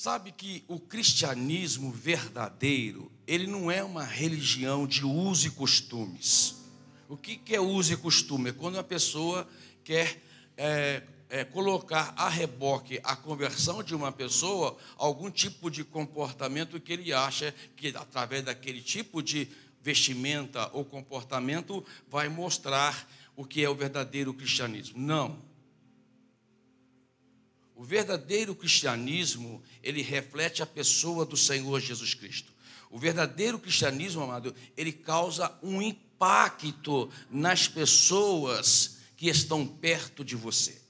Sabe que o cristianismo verdadeiro, ele não é uma religião de uso e costumes. O que é uso e costume? É quando uma pessoa quer é, é, colocar a reboque a conversão de uma pessoa algum tipo de comportamento que ele acha que, através daquele tipo de vestimenta ou comportamento, vai mostrar o que é o verdadeiro cristianismo. Não. O verdadeiro cristianismo, ele reflete a pessoa do Senhor Jesus Cristo. O verdadeiro cristianismo, amado, ele causa um impacto nas pessoas que estão perto de você.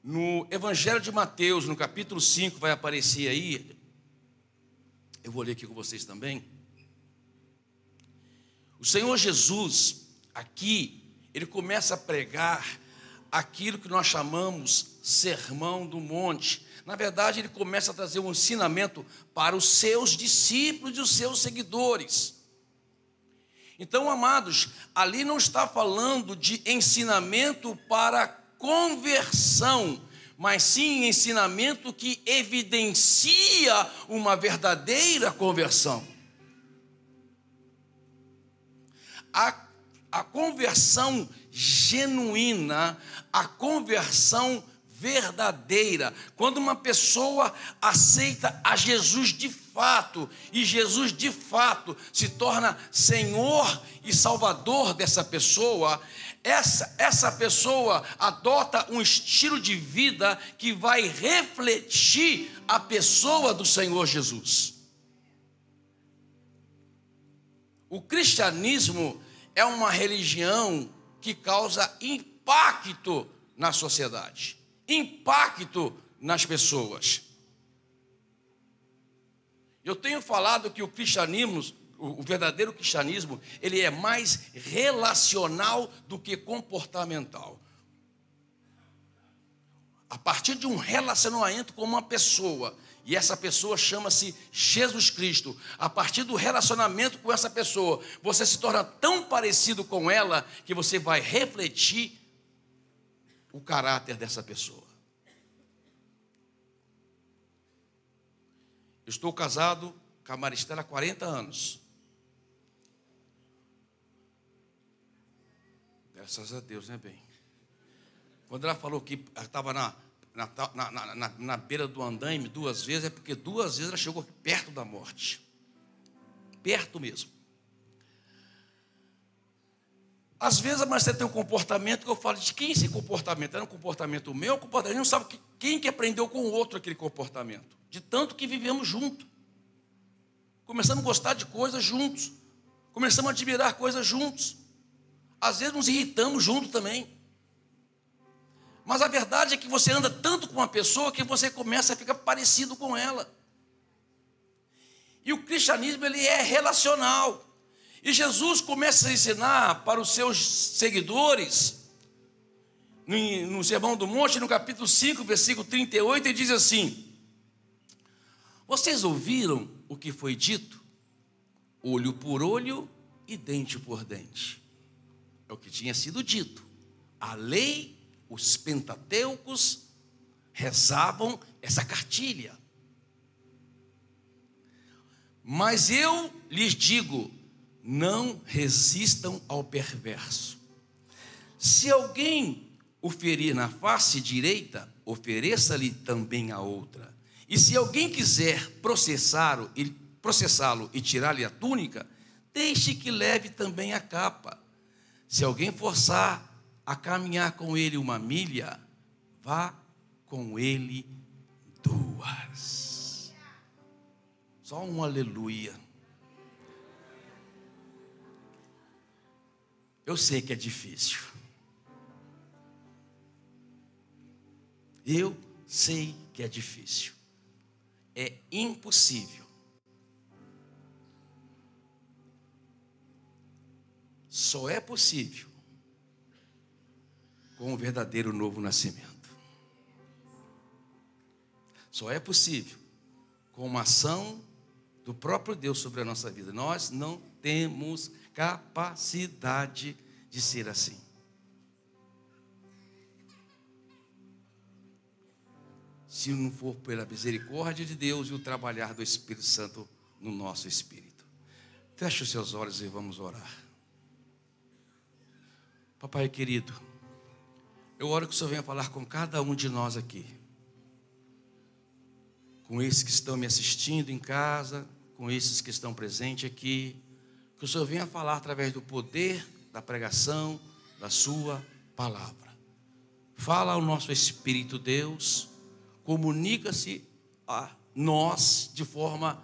No Evangelho de Mateus, no capítulo 5, vai aparecer aí. Eu vou ler aqui com vocês também. O Senhor Jesus, aqui, ele começa a pregar aquilo que nós chamamos sermão do monte. Na verdade, ele começa a trazer um ensinamento para os seus discípulos e os seus seguidores. Então, amados, ali não está falando de ensinamento para conversão, mas sim ensinamento que evidencia uma verdadeira conversão. A, a conversão genuína, a conversão verdadeira, quando uma pessoa aceita a Jesus de fato, e Jesus de fato se torna Senhor e Salvador dessa pessoa, essa, essa pessoa adota um estilo de vida que vai refletir a pessoa do Senhor Jesus. O cristianismo é uma religião que causa impacto na sociedade, impacto nas pessoas. Eu tenho falado que o cristianismo, o verdadeiro cristianismo, ele é mais relacional do que comportamental. A partir de um relacionamento com uma pessoa, e essa pessoa chama-se Jesus Cristo. A partir do relacionamento com essa pessoa, você se torna tão parecido com ela que você vai refletir o caráter dessa pessoa. estou casado com a Maristela há 40 anos. Graças a Deus, né, bem? Quando ela falou que estava na, na, na, na, na beira do andaime duas vezes, é porque duas vezes ela chegou perto da morte. Perto mesmo. Às vezes a Marcela tem um comportamento que eu falo, de quem esse comportamento? Era um comportamento meu, comportamento, não sabe quem que aprendeu com o outro aquele comportamento. De tanto que vivemos junto. Começamos a gostar de coisas juntos. Começamos a admirar coisas juntos. Às vezes nos irritamos junto também. Mas a verdade é que você anda tanto com uma pessoa que você começa a ficar parecido com ela. E o cristianismo ele é relacional. E Jesus começa a ensinar para os seus seguidores, no, Sermão do Monte, no capítulo 5, versículo 38, ele diz assim: Vocês ouviram o que foi dito? Olho por olho e dente por dente. É o que tinha sido dito. A lei, os pentateucos rezavam essa cartilha. Mas eu lhes digo: não resistam ao perverso. Se alguém o ferir na face direita, ofereça-lhe também a outra. E se alguém quiser processá-lo processá e tirar-lhe a túnica, deixe que leve também a capa. Se alguém forçar a caminhar com ele uma milha, vá com ele duas. Só um aleluia. Eu sei que é difícil. Eu sei que é difícil. É impossível. Só é possível com o verdadeiro novo nascimento. Só é possível com uma ação do próprio Deus sobre a nossa vida. Nós não temos capacidade de ser assim. se não for pela misericórdia de Deus e o trabalhar do Espírito Santo no nosso espírito. Feche os seus olhos e vamos orar. Papai querido, eu oro que o Senhor venha falar com cada um de nós aqui. Com esses que estão me assistindo em casa, com esses que estão presentes aqui. Que o Senhor venha falar através do poder da pregação da Sua palavra. Fala ao nosso Espírito Deus, comunica-se a nós de forma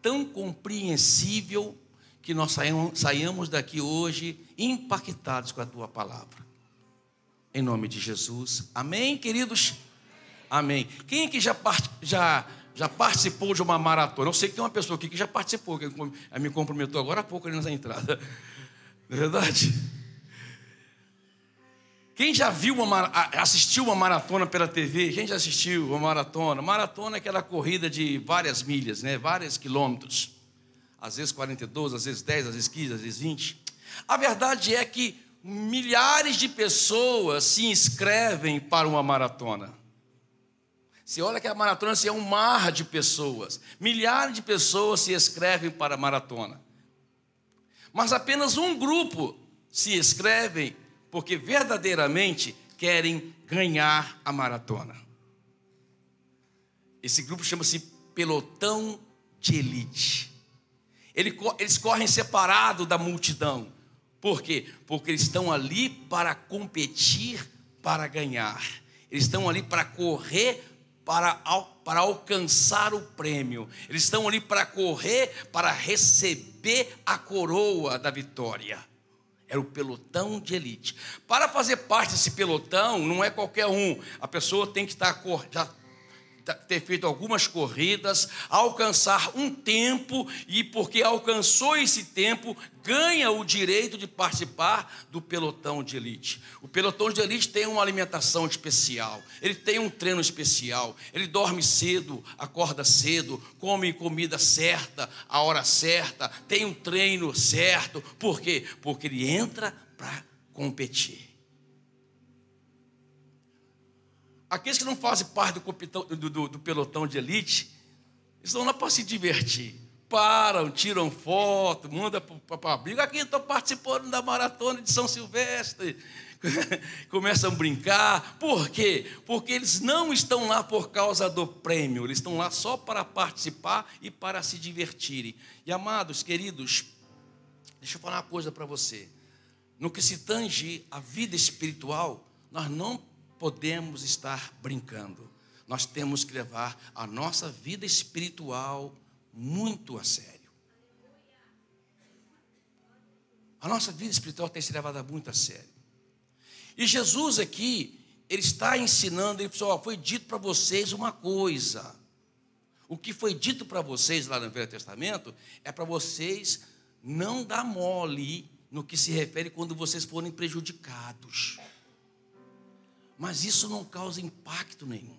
tão compreensível que nós saiamos daqui hoje impactados com a tua palavra. Em nome de Jesus. Amém, queridos? Amém. Quem aqui já, já, já participou de uma maratona? Eu sei que tem uma pessoa aqui que já participou, que me comprometeu agora há pouco ali nessa entrada. Não é verdade? Quem já viu uma, assistiu uma maratona pela TV? Quem já assistiu uma maratona? Maratona é aquela corrida de várias milhas, né? vários quilômetros. Às vezes 42, às vezes 10, às vezes 15, às vezes 20. A verdade é que milhares de pessoas se inscrevem para uma maratona. Você olha que a maratona assim, é um mar de pessoas. Milhares de pessoas se inscrevem para a maratona. Mas apenas um grupo se inscrevem porque verdadeiramente querem ganhar a maratona. Esse grupo chama-se pelotão de elite. Eles correm separado da multidão. Por quê? Porque eles estão ali para competir, para ganhar. Eles estão ali para correr, para, para alcançar o prêmio. Eles estão ali para correr, para receber a coroa da vitória. Era o pelotão de elite. Para fazer parte desse pelotão, não é qualquer um. A pessoa tem que estar já ter feito algumas corridas, alcançar um tempo, e porque alcançou esse tempo, ganha o direito de participar do pelotão de elite. O pelotão de elite tem uma alimentação especial, ele tem um treino especial, ele dorme cedo, acorda cedo, come comida certa, a hora certa, tem um treino certo. Por quê? Porque ele entra para competir. Aqueles que não fazem parte do, do, do, do pelotão de elite, estão lá para se divertir. Param, tiram foto, mandam para a briga. Aqui estou participando da maratona de São Silvestre. Começam a brincar. Por quê? Porque eles não estão lá por causa do prêmio, eles estão lá só para participar e para se divertirem. E amados, queridos, deixa eu falar uma coisa para você. No que se tange a vida espiritual, nós não podemos estar brincando. Nós temos que levar a nossa vida espiritual muito a sério. A nossa vida espiritual tem que ser levada muito a sério. E Jesus aqui, ele está ensinando, ele falou: foi dito para vocês uma coisa. O que foi dito para vocês lá no Velho Testamento é para vocês não dar mole no que se refere quando vocês forem prejudicados mas isso não causa impacto nenhum.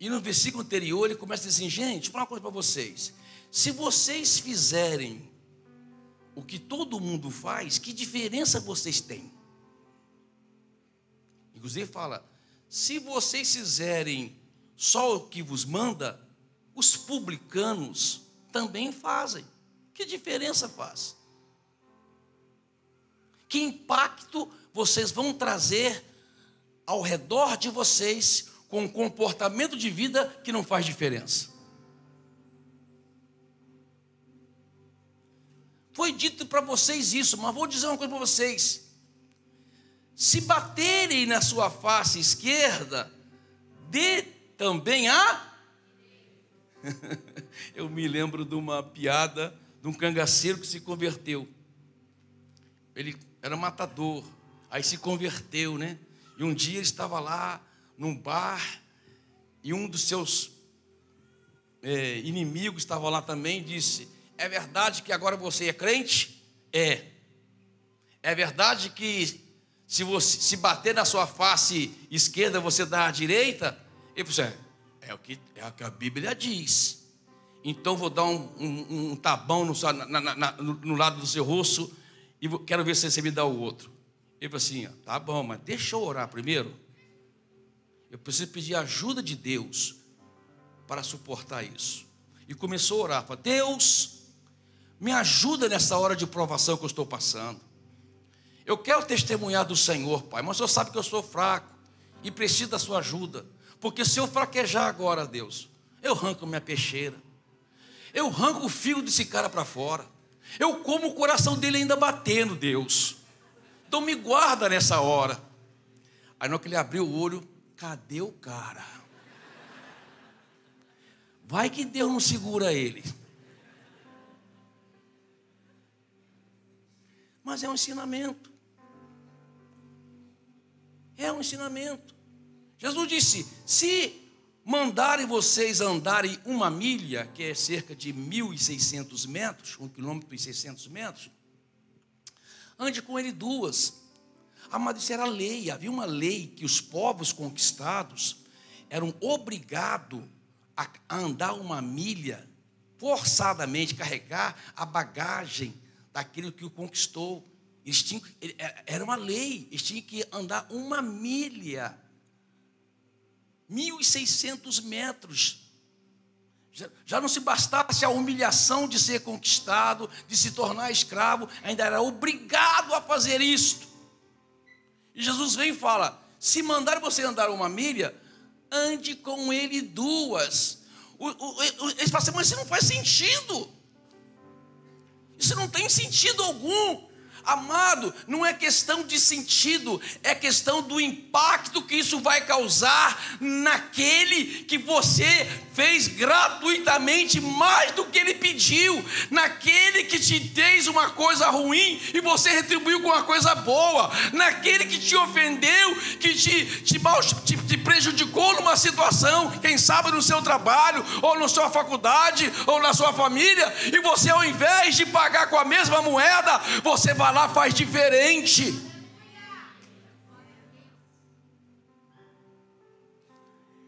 E no versículo anterior ele começa assim: gente, vou falar uma coisa para vocês. Se vocês fizerem o que todo mundo faz, que diferença vocês têm? Inclusive fala: se vocês fizerem só o que vos manda, os publicanos também fazem. Que diferença faz? Que impacto vocês vão trazer ao redor de vocês com um comportamento de vida que não faz diferença. Foi dito para vocês isso, mas vou dizer uma coisa para vocês. Se baterem na sua face esquerda, dê também a. Eu me lembro de uma piada de um cangaceiro que se converteu. Ele era matador. Aí se converteu, né? E um dia ele estava lá num bar e um dos seus é, inimigos estava lá também e disse: É verdade que agora você é crente? É. É verdade que se você se bater na sua face esquerda você dá à direita? Ele falou assim, é, é, o que, é o que a Bíblia diz. Então vou dar um, um, um tabão no, na, na, no, no, lado do seu rosto e quero ver se você me dá o outro. Ele falou assim: tá bom, mas deixa eu orar primeiro. Eu preciso pedir ajuda de Deus para suportar isso. E começou a orar, falou, Deus, me ajuda nessa hora de provação que eu estou passando. Eu quero testemunhar do Senhor, Pai, mas o Senhor sabe que eu sou fraco e preciso da sua ajuda. Porque se eu fraquejar agora, Deus, eu arranco minha peixeira. Eu arranco o fio desse cara para fora. Eu como o coração dele ainda batendo, Deus. Então me guarda nessa hora. Aí hora que ele abriu o olho, cadê o cara? Vai que Deus não segura ele. Mas é um ensinamento. É um ensinamento. Jesus disse: se mandarem vocês andarem uma milha, que é cerca de 1.600 metros, um quilômetro e 600 metros, ande com ele duas. Amado, isso era lei, havia uma lei que os povos conquistados eram obrigados a andar uma milha, forçadamente carregar a bagagem daquilo que o conquistou. Eles tinham, é, era uma lei, eles tinham que andar uma milha, 1.600 metros. Já, não se bastasse a humilhação de ser conquistado, de se tornar escravo, ainda era obrigado a fazer isto. E Jesus vem e fala: se mandar você andar uma milha, ande com ele duas. O, o, o, assim, mas isso não faz sentido. Isso não tem sentido algum. Amado, não é questão de sentido, é questão do impacto que isso vai causar naquele que você fez gratuitamente mais do que ele pediu, naquele que te fez uma coisa ruim e você retribuiu com uma coisa boa, naquele que te ofendeu, que te, te, te, te prejudicou numa situação, quem sabe no seu trabalho, ou na sua faculdade, ou na sua família, e você, ao invés de pagar com a mesma moeda, você vai lá faz diferente.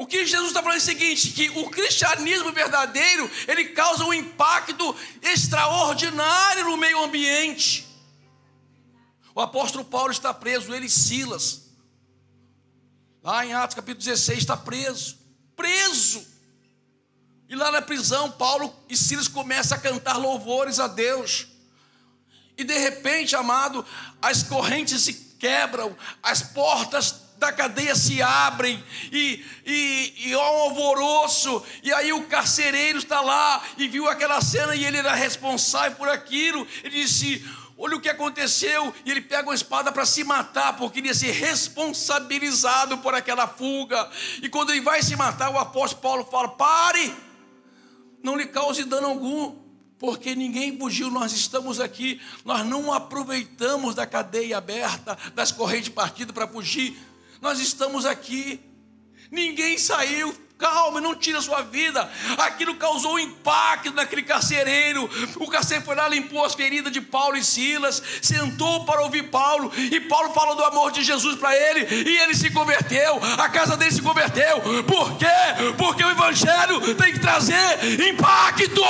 O que Jesus está falando é o seguinte: que o cristianismo verdadeiro ele causa um impacto extraordinário no meio ambiente. O apóstolo Paulo está preso, ele e Silas. Lá em Atos capítulo 16 está preso, preso. E lá na prisão, Paulo e Silas começam a cantar louvores a Deus. E de repente, amado, as correntes se quebram, as portas da cadeia se abrem e, e, e há um alvoroço, e aí o carcereiro está lá e viu aquela cena e ele era responsável por aquilo. Ele disse: Olha o que aconteceu, e ele pega uma espada para se matar, porque ele ia ser responsabilizado por aquela fuga. E quando ele vai se matar, o apóstolo Paulo fala: Pare, não lhe cause dano algum porque ninguém fugiu, nós estamos aqui, nós não aproveitamos da cadeia aberta, das correntes partidas para fugir, nós estamos aqui, ninguém saiu, calma, não tira a sua vida, aquilo causou um impacto naquele carcereiro, o carcereiro foi lá, limpou as feridas de Paulo e Silas, sentou para ouvir Paulo, e Paulo fala do amor de Jesus para ele, e ele se converteu, a casa dele se converteu, por quê? Porque o Evangelho tem que trazer impacto.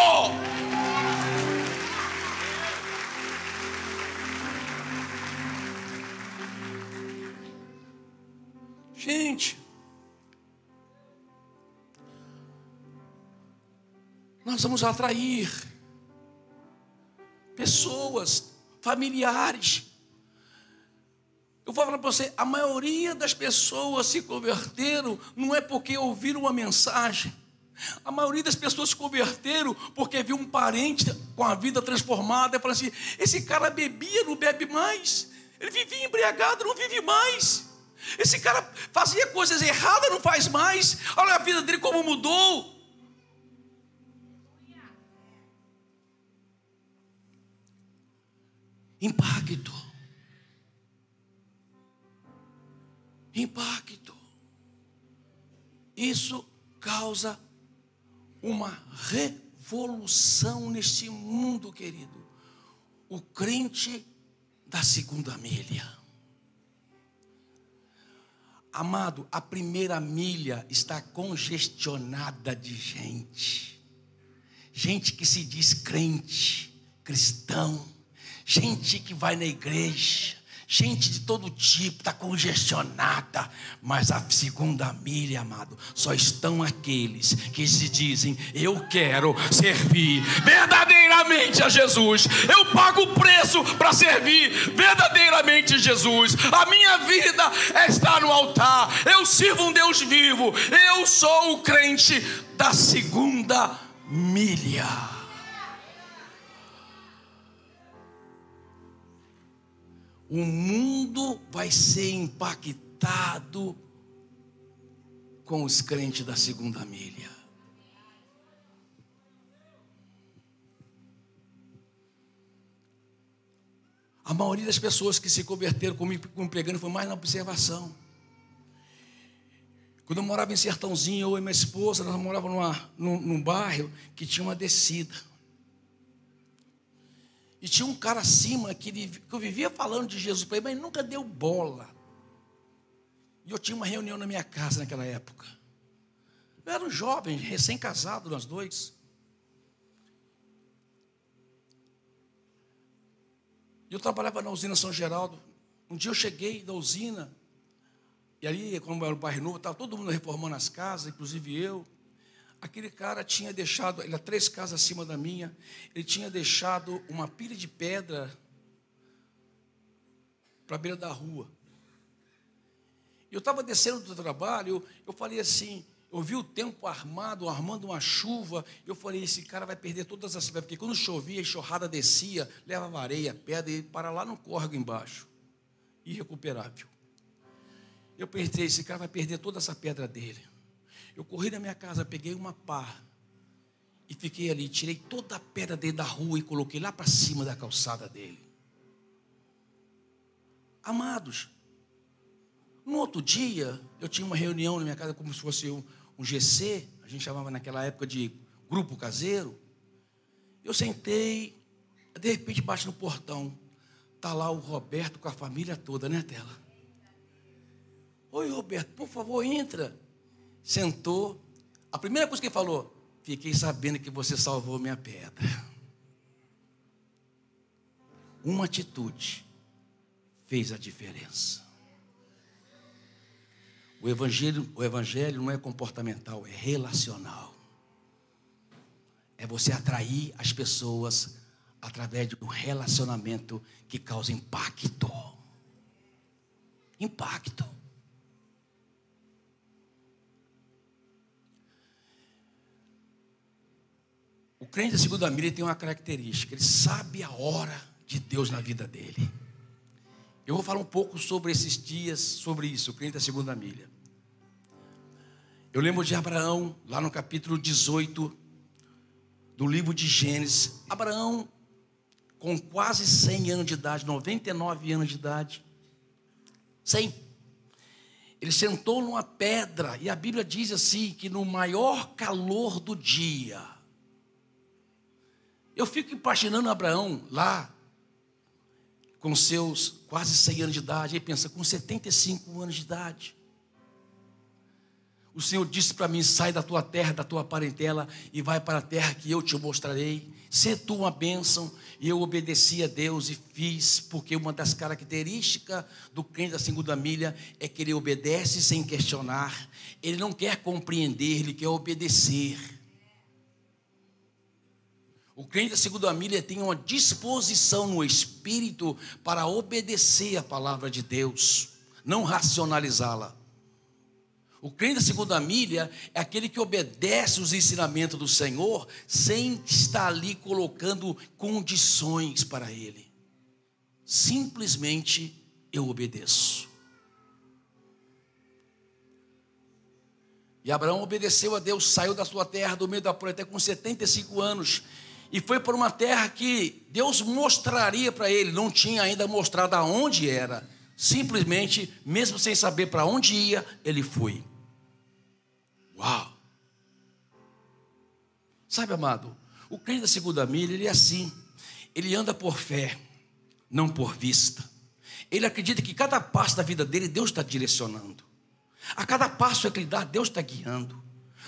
Gente, nós vamos atrair pessoas, familiares. Eu vou falar para você, a maioria das pessoas se converteram não é porque ouviram uma mensagem. A maioria das pessoas se converteram porque viu um parente com a vida transformada e falou assim: esse cara bebia, não bebe mais. Ele vivia embriagado, não vive mais. Esse cara fazia coisas erradas, não faz mais. Olha a vida dele como mudou. Impacto. Impacto. Isso causa uma revolução neste mundo, querido. O crente da segunda milha. Amado, a primeira milha está congestionada de gente. Gente que se diz crente, cristão, gente que vai na igreja, gente de todo tipo, está congestionada, mas a segunda milha, amado, só estão aqueles que se dizem: Eu quero servir verdadeiramente a Jesus, eu pago o preço para servir verdadeiramente Jesus, a minha vida está no altar, eu sirvo um Deus vivo, eu sou o crente da segunda milha. O mundo vai ser impactado com os crentes da segunda milha. A maioria das pessoas que se converteram comigo, comigo pregando foi mais na observação. Quando eu morava em Sertãozinho, eu e minha esposa, nós morávamos num bairro que tinha uma descida. E tinha um cara acima que, ele, que eu vivia falando de Jesus para ele, mas nunca deu bola. E eu tinha uma reunião na minha casa naquela época. Eu era um jovem, recém-casado, nós dois. E eu trabalhava na usina São Geraldo. Um dia eu cheguei da usina, e ali, como era o bairro novo, estava todo mundo reformando as casas, inclusive eu. Aquele cara tinha deixado, ele era três casas acima da minha, ele tinha deixado uma pilha de pedra para a beira da rua. Eu estava descendo do trabalho, eu, eu falei assim, eu vi o tempo armado, armando uma chuva, eu falei, esse cara vai perder todas as pedras, porque quando chovia, a enxurrada descia, levava areia, pedra, e para lá no córrego embaixo, irrecuperável. Eu pensei, esse cara vai perder toda essa pedra dele. Eu corri na minha casa, peguei uma pá e fiquei ali, tirei toda a pedra dele da rua e coloquei lá para cima da calçada dele. Amados, no outro dia, eu tinha uma reunião na minha casa como se fosse um, um GC, a gente chamava naquela época de grupo caseiro. Eu sentei, de repente bate no portão. Está lá o Roberto com a família toda, né, Tela? Oi, Roberto, por favor, entra sentou. A primeira coisa que ele falou: Fiquei sabendo que você salvou minha pedra. Uma atitude fez a diferença. O evangelho, o evangelho não é comportamental, é relacional. É você atrair as pessoas através de um relacionamento que causa impacto. Impacto. O crente da segunda milha tem uma característica, ele sabe a hora de Deus na vida dele. Eu vou falar um pouco sobre esses dias, sobre isso, o crente da segunda milha. Eu lembro de Abraão, lá no capítulo 18 do livro de Gênesis. Abraão, com quase 100 anos de idade, 99 anos de idade, 100. Ele sentou numa pedra, e a Bíblia diz assim: que no maior calor do dia, eu fico imaginando Abraão lá, com seus quase 100 anos de idade, e pensa, com 75 anos de idade. O Senhor disse para mim: sai da tua terra, da tua parentela, e vai para a terra que eu te mostrarei. Sê tu uma bênção. E eu obedeci a Deus e fiz, porque uma das características do crente da segunda milha é que ele obedece sem questionar, ele não quer compreender, ele quer obedecer. O crente da segunda milha tem uma disposição no espírito para obedecer a palavra de Deus, não racionalizá-la. O crente da segunda milha é aquele que obedece os ensinamentos do Senhor sem estar ali colocando condições para ele. Simplesmente eu obedeço. E Abraão obedeceu a Deus, saiu da sua terra, do meio da preta, com 75 anos, e foi para uma terra que Deus mostraria para ele, não tinha ainda mostrado aonde era. Simplesmente, mesmo sem saber para onde ia, ele foi. Uau! Sabe, amado, o crente da segunda milha, ele é assim. Ele anda por fé, não por vista. Ele acredita que cada passo da vida dele, Deus está direcionando. A cada passo que ele dá, Deus está guiando.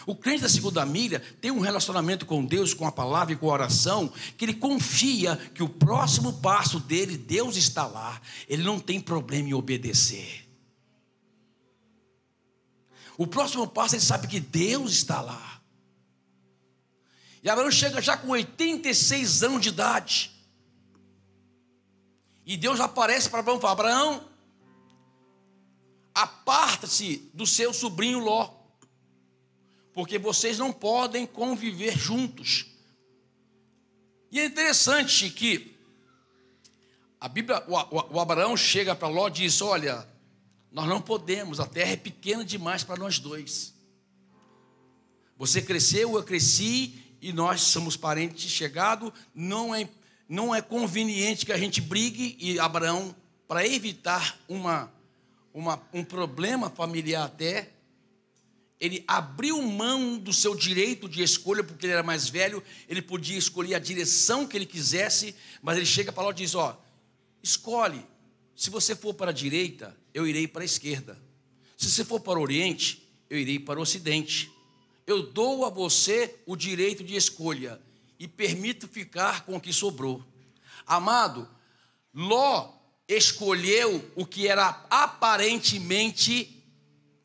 O crente da segunda milha tem um relacionamento com Deus, com a palavra e com a oração, que ele confia que o próximo passo dele, Deus está lá. Ele não tem problema em obedecer. O próximo passo ele sabe que Deus está lá. E Abraão chega já com 86 anos de idade. E Deus aparece para Abraão e fala: Abraão, aparta-se do seu sobrinho Ló, porque vocês não podem conviver juntos. E é interessante que a Bíblia, o, o, Abraão chega para Ló e diz: Olha, nós não podemos, a terra é pequena demais para nós dois. Você cresceu, eu cresci, e nós somos parentes chegados, não é, não é conveniente que a gente brigue, e Abraão, para evitar uma uma, um problema familiar até, ele abriu mão do seu direito de escolha, porque ele era mais velho, ele podia escolher a direção que ele quisesse, mas ele chega para lá e diz: Ó, escolhe, se você for para a direita, eu irei para a esquerda, se você for para o oriente, eu irei para o ocidente. Eu dou a você o direito de escolha e permito ficar com o que sobrou. Amado, Ló escolheu o que era aparentemente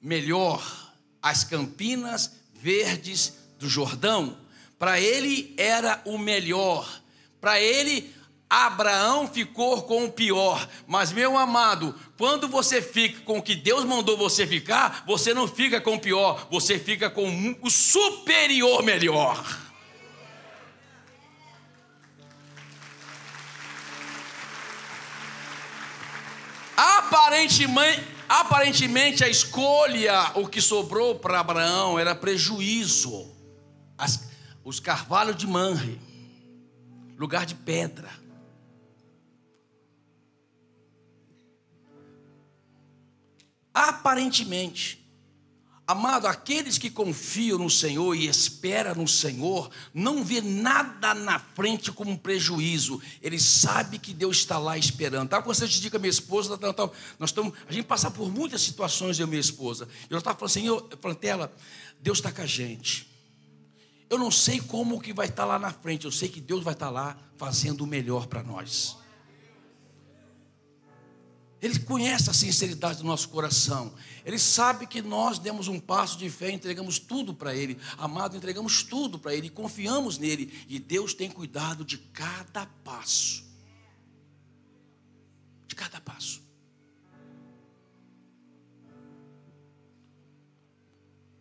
melhor, as campinas verdes do Jordão. Para ele era o melhor. Para ele, Abraão ficou com o pior. Mas, meu amado, quando você fica com o que Deus mandou você ficar, você não fica com o pior, você fica com o superior melhor. Aparentemente, aparentemente a escolha, o que sobrou para Abraão era prejuízo. As, os carvalhos de Manre, lugar de pedra. Aparentemente, Amado, aqueles que confiam no Senhor e esperam no Senhor, não vê nada na frente como prejuízo. Ele sabe que Deus está lá esperando. Tá? Quando você diga minha esposa, tá, tá, nós estamos, a gente passa por muitas situações, eu e minha esposa. Eu estava falando assim, eu falei ela, Deus está com a gente. Eu não sei como que vai estar lá na frente, eu sei que Deus vai estar lá fazendo o melhor para nós. Ele conhece a sinceridade do nosso coração. Ele sabe que nós demos um passo de fé, entregamos tudo para Ele. Amado, entregamos tudo para Ele, confiamos nele. E Deus tem cuidado de cada passo. De cada passo.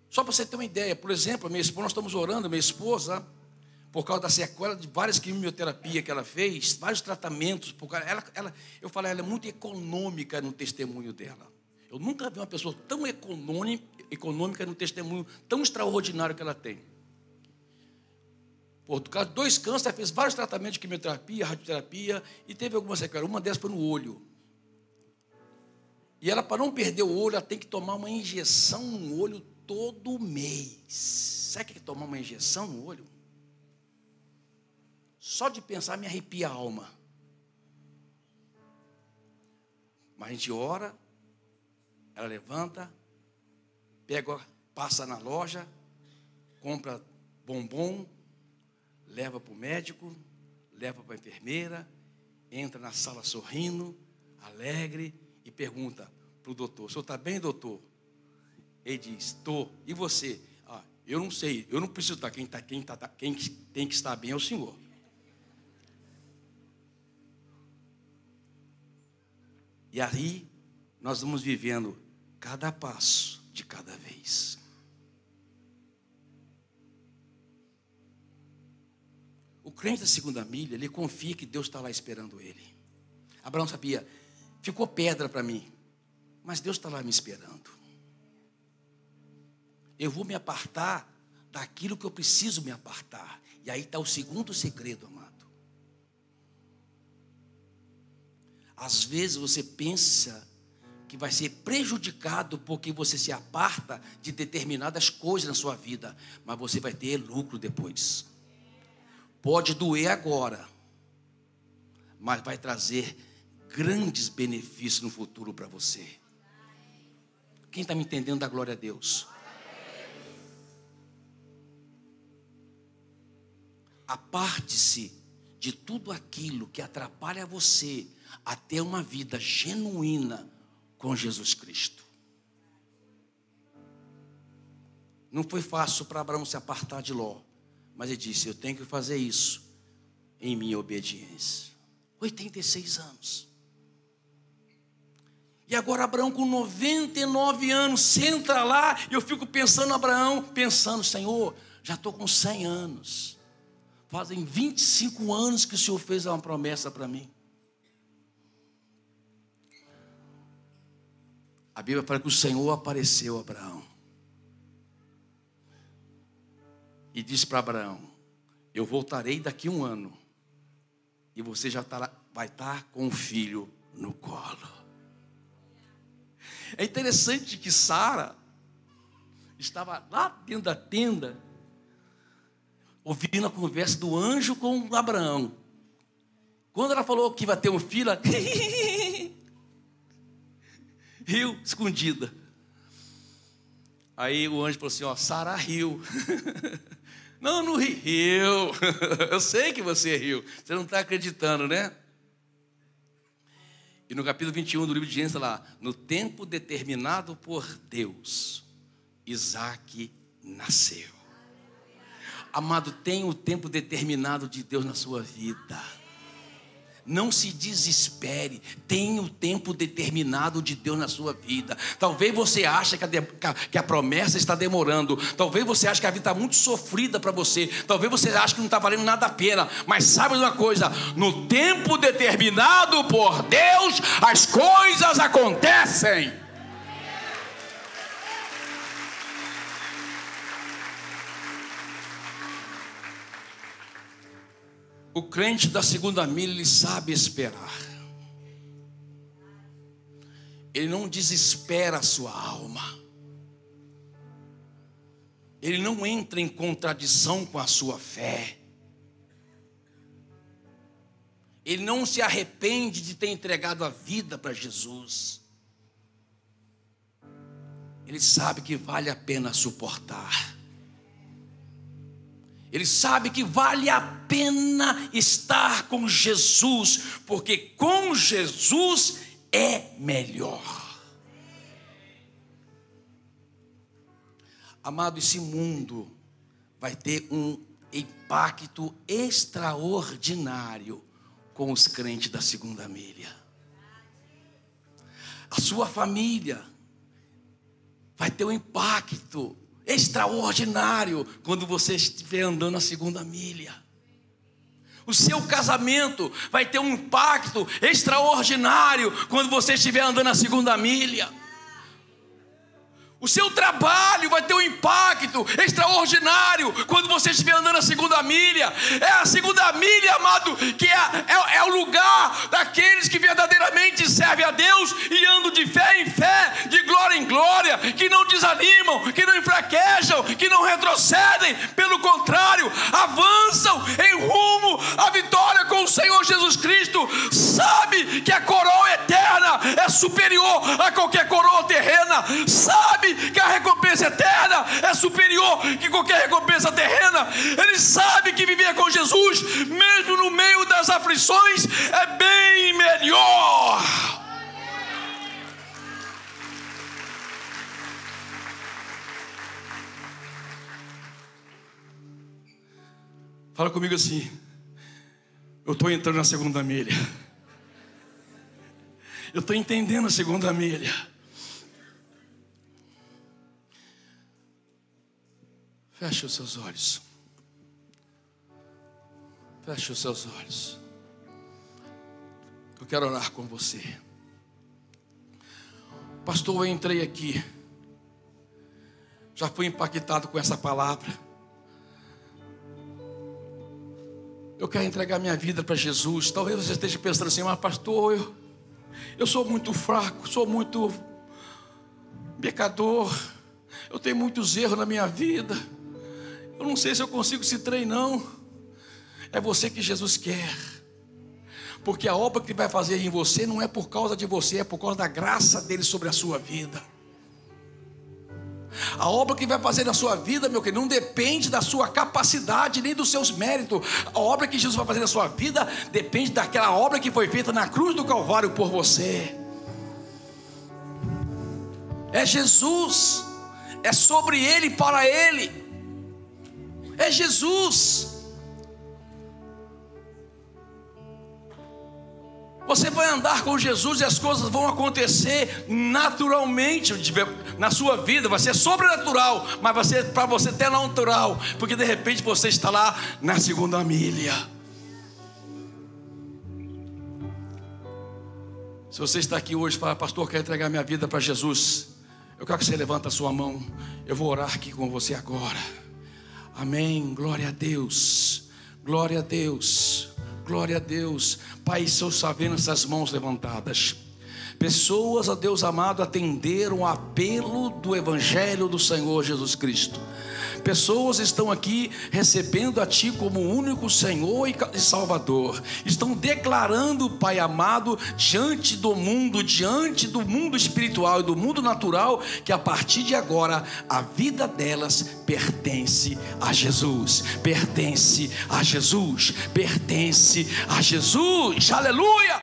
Só para você ter uma ideia, por exemplo, minha esposa, nós estamos orando, minha esposa, por causa da sequela de várias quimioterapias que ela fez, vários tratamentos. Por causa, ela, ela, eu falei, ela é muito econômica no testemunho dela. Eu nunca vi uma pessoa tão econômica no testemunho tão extraordinário que ela tem. Por causa de dois cânceres, ela fez vários tratamentos de quimioterapia, radioterapia e teve algumas sequelas. Uma dessas foi no olho. E ela, para não perder o olho, ela tem que tomar uma injeção no olho todo mês. Sabe que é tomar uma injeção no olho? Só de pensar me arrepia a alma. Mas a gente ora, ela levanta, pega, passa na loja, compra bombom, leva para o médico, leva para a enfermeira, entra na sala sorrindo, alegre, e pergunta para o doutor: O senhor está bem, doutor? Ele diz: Estou. E você? Ah, eu não sei, eu não preciso estar. Quem, tá, quem, tá, quem tem que estar bem é o senhor. E aí nós vamos vivendo cada passo de cada vez. O crente da segunda milha, ele confia que Deus está lá esperando ele. Abraão sabia, ficou pedra para mim, mas Deus está lá me esperando. Eu vou me apartar daquilo que eu preciso me apartar. E aí está o segundo segredo, amado. Às vezes você pensa que vai ser prejudicado porque você se aparta de determinadas coisas na sua vida, mas você vai ter lucro depois. Pode doer agora, mas vai trazer grandes benefícios no futuro para você. Quem está me entendendo da glória a Deus? aparte-se de tudo aquilo que atrapalha você a ter uma vida genuína com Jesus Cristo. Não foi fácil para Abraão se apartar de Ló, mas ele disse: Eu tenho que fazer isso em minha obediência. 86 anos. E agora Abraão com 99 anos, senta lá, e eu fico pensando, Abraão, pensando, Senhor, já estou com 100 anos. Fazem 25 anos que o Senhor fez uma promessa para mim. A Bíblia fala que o Senhor apareceu a Abraão. E disse para Abraão: Eu voltarei daqui um ano. E você já tá, vai estar com o filho no colo. É interessante que Sara estava lá dentro da tenda, ouvindo a conversa do anjo com Abraão. Quando ela falou que vai ter um filho, ela... riu escondida. Aí o anjo falou assim: Ó, Sara riu. não, não riu. Eu sei que você riu. Você não está acreditando, né? E no capítulo 21 do livro de Gênesis, lá, no tempo determinado por Deus, Isaac nasceu. Amado, tem o tempo determinado de Deus na sua vida. Não se desespere, tenha o tempo determinado de Deus na sua vida. Talvez você ache que a, de, que a promessa está demorando, talvez você ache que a vida está muito sofrida para você, talvez você ache que não está valendo nada a pena, mas sabe uma coisa: no tempo determinado por Deus, as coisas acontecem. O crente da segunda milha, ele sabe esperar. Ele não desespera a sua alma. Ele não entra em contradição com a sua fé. Ele não se arrepende de ter entregado a vida para Jesus. Ele sabe que vale a pena suportar. Ele sabe que vale a pena estar com Jesus, porque com Jesus é melhor. Amado, esse mundo vai ter um impacto extraordinário com os crentes da segunda milha. A sua família vai ter um impacto extraordinário quando você estiver andando a segunda milha. O seu casamento vai ter um impacto extraordinário quando você estiver andando a segunda milha. O seu trabalho vai ter um impacto extraordinário quando você estiver andando a segunda milha. É a segunda milha, amado, que é, é, é, o lugar daqueles que verdadeiramente servem a Deus e andam de fé em fé, de glória em glória, que não desanimam, que não enfraquejam, que não retrocedem, pelo contrário, avançam em rumo à vitória com o Senhor Jesus Cristo. Sabe que a coroa eterna é superior a qualquer coroa terrena. Sabe que a recompensa eterna é superior que qualquer recompensa terrena. Ele sabe que viver com Jesus, mesmo no meio das aflições, é bem melhor. Fala comigo assim. Eu estou entrando na segunda milha. Eu estou entendendo a segunda milha. Feche os seus olhos. Feche os seus olhos. Eu quero orar com você. Pastor, eu entrei aqui. Já fui impactado com essa palavra. Eu quero entregar minha vida para Jesus. Talvez você esteja pensando assim, mas pastor, eu, eu sou muito fraco, sou muito pecador. Eu tenho muitos erros na minha vida. Eu não sei se eu consigo esse trem, não. É você que Jesus quer. Porque a obra que vai fazer em você não é por causa de você, é por causa da graça dele sobre a sua vida. A obra que vai fazer na sua vida, meu querido, não depende da sua capacidade nem dos seus méritos. A obra que Jesus vai fazer na sua vida depende daquela obra que foi feita na cruz do Calvário por você. É Jesus, é sobre Ele para Ele. É Jesus. Você vai andar com Jesus e as coisas vão acontecer naturalmente na sua vida, vai ser sobrenatural, mas vai ser para você até natural, porque de repente você está lá na segunda milha. Se você está aqui hoje e fala, pastor, quero entregar minha vida para Jesus, eu quero que você levanta a sua mão, eu vou orar aqui com você agora. Amém, glória a Deus, glória a Deus. Glória a Deus. Pai, estou sabendo essas mãos levantadas. Pessoas, a Deus amado, atenderam o apelo do Evangelho do Senhor Jesus Cristo. Pessoas estão aqui recebendo a Ti como único Senhor e Salvador. Estão declarando, Pai amado, diante do mundo, diante do mundo espiritual e do mundo natural, que a partir de agora a vida delas pertence a Jesus. Pertence a Jesus. Pertence a Jesus. Aleluia!